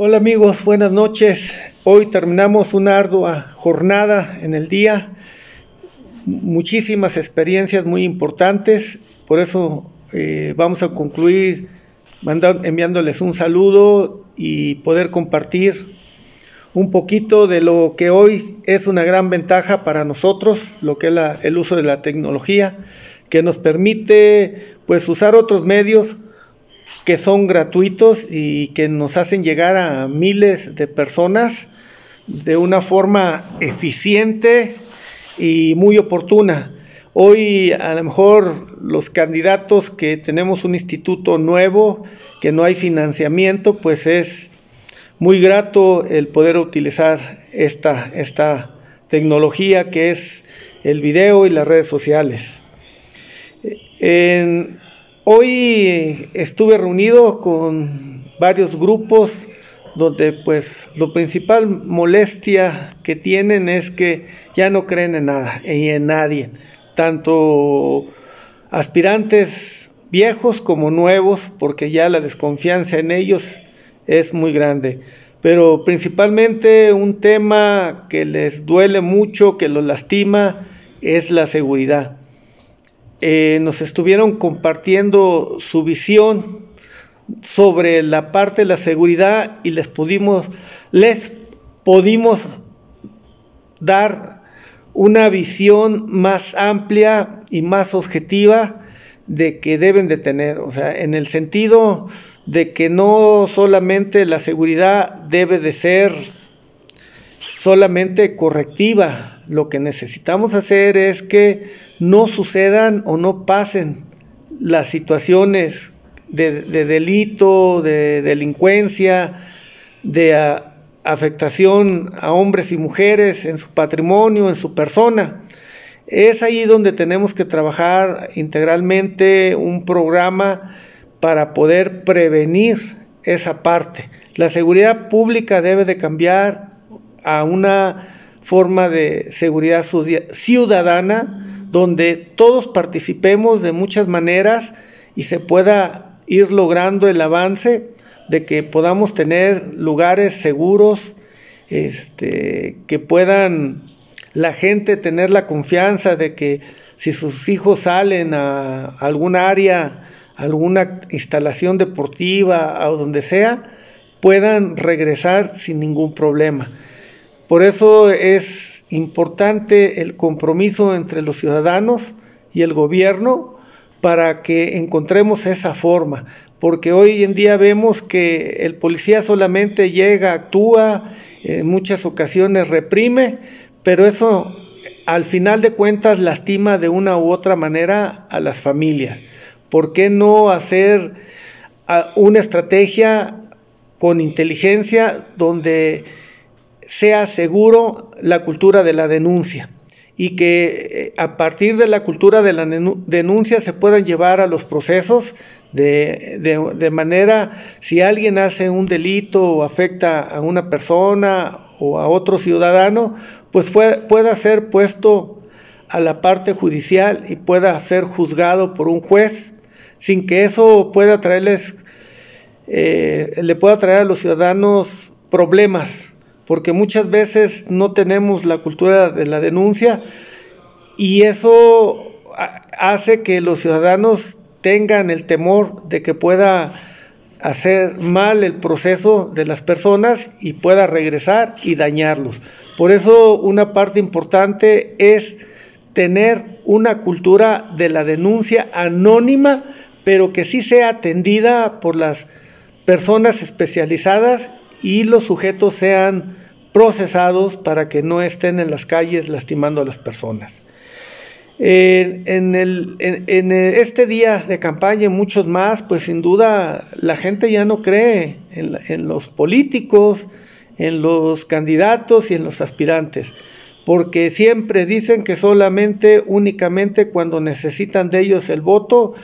Hola amigos, buenas noches. Hoy terminamos una ardua jornada en el día, muchísimas experiencias muy importantes, por eso eh, vamos a concluir enviándoles un saludo y poder compartir un poquito de lo que hoy es una gran ventaja para nosotros, lo que es el uso de la tecnología, que nos permite pues usar otros medios que son gratuitos y que nos hacen llegar a miles de personas de una forma eficiente y muy oportuna. Hoy a lo mejor los candidatos que tenemos un instituto nuevo, que no hay financiamiento, pues es muy grato el poder utilizar esta, esta tecnología que es el video y las redes sociales. Hoy estuve reunido con varios grupos donde pues lo principal molestia que tienen es que ya no creen en nada y en nadie, tanto aspirantes viejos como nuevos, porque ya la desconfianza en ellos es muy grande. Pero principalmente un tema que les duele mucho, que los lastima, es la seguridad. Eh, nos estuvieron compartiendo su visión sobre la parte de la seguridad y les pudimos, les pudimos dar una visión más amplia y más objetiva de que deben de tener, o sea, en el sentido de que no solamente la seguridad debe de ser solamente correctiva, lo que necesitamos hacer es que no sucedan o no pasen las situaciones de, delito, de delincuencia, de afectación a hombres y mujeres en su patrimonio, en su persona. Es ahí donde tenemos que trabajar integralmente un programa para poder prevenir esa parte. La seguridad pública debe de cambiar a una forma de seguridad ciudadana donde todos participemos de muchas maneras y se pueda ir logrando el avance de que podamos tener lugares seguros, este, que puedan la gente tener la confianza de que si sus hijos salen a algún área, alguna instalación deportiva o donde sea, puedan regresar sin ningún problema. Por eso es importante el compromiso entre los ciudadanos y el gobierno para que encontremos esa forma, porque hoy en día vemos que el policía solamente llega, actúa, en muchas ocasiones reprime, pero eso al final de cuentas lastima de una u otra manera a las familias. ¿Por qué no hacer ah, una estrategia con inteligencia donde sea seguro la cultura de la denuncia y que eh, a partir de la cultura de la denuncia se puedan llevar a los procesos de, manera, si alguien hace un delito o afecta a una persona o a otro ciudadano, pues pueda ser puesto a la parte judicial y pueda ser juzgado por un juez. Sin que eso pueda traerles, eh, le pueda traer a los ciudadanos problemas porque muchas veces no tenemos la cultura de la denuncia y eso hace que los ciudadanos tengan el temor de que pueda hacer mal el proceso de las personas y pueda regresar y dañarlos. Por eso una parte importante es tener una cultura de la denuncia anónima, pero que sí sea atendida por las personas especializadas y los sujetos sean procesados para que no estén en las calles lastimando a las personas. en, este día de campaña y muchos más, pues sin duda la gente ya no cree en, en los políticos, en los candidatos y en los aspirantes, porque siempre dicen que solamente, únicamente cuando necesitan de ellos el voto,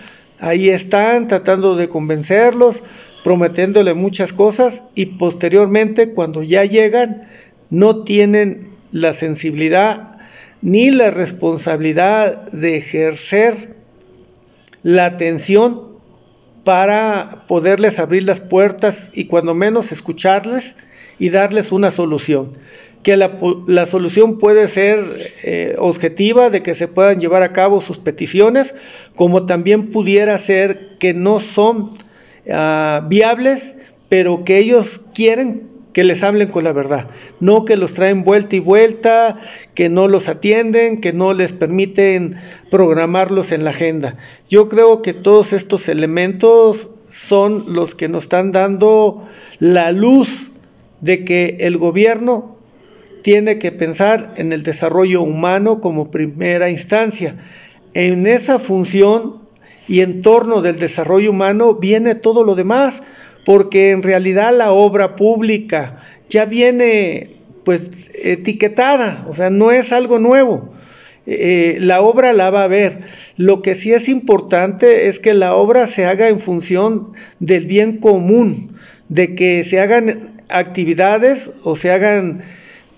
ahí están tratando de convencerlos, prometiéndole muchas cosas y posteriormente cuando ya llegan no tienen la sensibilidad ni la responsabilidad de ejercer la atención para poderles abrir las puertas y cuando menos escucharles y darles una solución. Que la, solución puede ser eh, objetiva de que se puedan llevar a cabo sus peticiones, como también pudiera ser que no son ah, viables, pero que ellos quieren que les hablen con la verdad, no que los traen vuelta y vuelta, que no los atienden, que no les permiten programarlos en la agenda. Yo creo que todos estos elementos son los que nos están dando la luz de que el gobierno tiene que pensar en el desarrollo humano como primera instancia. En esa función y en torno del desarrollo humano viene todo lo demás porque en realidad la obra pública ya viene pues etiquetada, o sea, no es algo nuevo. Eh, la obra la va a ver. Lo que sí es importante es que la obra se haga en función del bien común, de que se hagan actividades o se hagan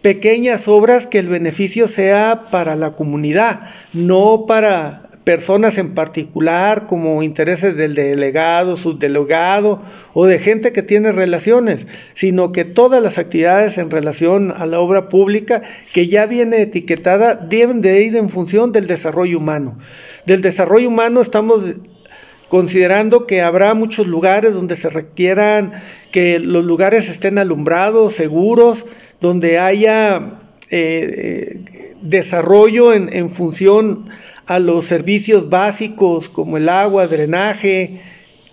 pequeñas obras que el beneficio sea para la comunidad, no para personas en particular, como intereses del delegado, subdelegado o de gente que tiene relaciones, sino que todas las actividades en relación a la obra pública que ya viene etiquetada deben de ir en función del desarrollo humano. Del desarrollo humano estamos considerando que habrá muchos lugares donde se requieran que los lugares estén alumbrados, seguros, donde haya eh, eh, desarrollo en, en función a los servicios básicos como el agua, drenaje,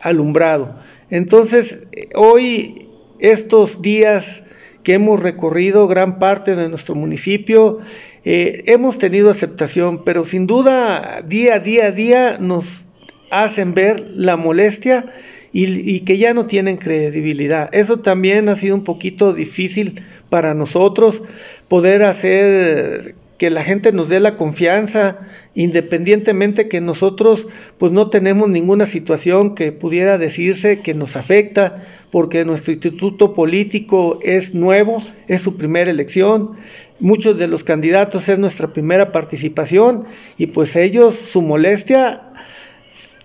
alumbrado. Entonces, hoy, estos días que hemos recorrido gran parte de nuestro municipio, eh, hemos tenido aceptación, pero sin duda, día a día a día nos hacen ver la molestia y, y, que ya no tienen credibilidad. Eso también ha sido un poquito difícil para nosotros poder hacer que la gente nos dé la confianza, independientemente que nosotros pues no tenemos ninguna situación que pudiera decirse que nos afecta, porque nuestro instituto político es nuevo, es su primera elección, muchos de los candidatos es nuestra primera participación y pues ellos su molestia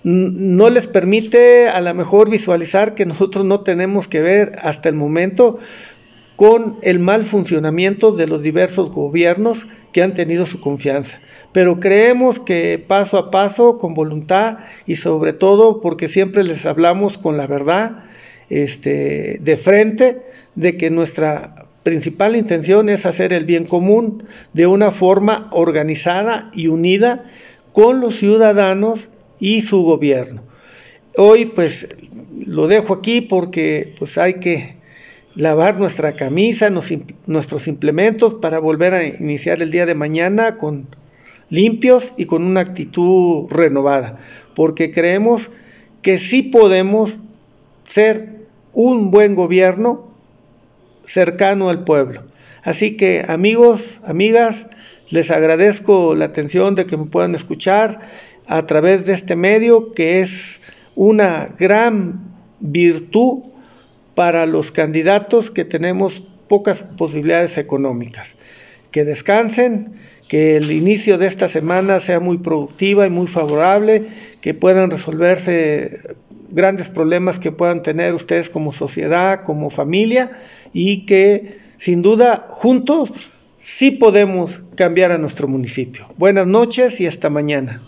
no les permite a lo mejor visualizar que nosotros no tenemos que ver hasta el momento con el mal funcionamiento de los diversos gobiernos que han tenido su confianza. Pero creemos que paso a paso, con voluntad y sobre todo porque siempre les hablamos con la verdad, este, de frente, de que nuestra principal intención es hacer el bien común de una forma organizada y unida con los ciudadanos y su gobierno. Hoy pues lo dejo aquí porque pues hay que lavar nuestra camisa, nuestros implementos para volver a iniciar el día de mañana con limpios y con una actitud renovada, porque creemos que sí podemos ser un buen gobierno cercano al pueblo. Así que amigos, amigas, les agradezco la atención de que me puedan escuchar a través de este medio que es una gran virtud para los candidatos que tenemos pocas posibilidades económicas. Que descansen, que el inicio de esta semana sea muy productiva y muy favorable, que puedan resolverse grandes problemas que puedan tener ustedes como sociedad, como familia y que sin duda juntos sí podemos cambiar a nuestro municipio. Buenas noches y hasta mañana.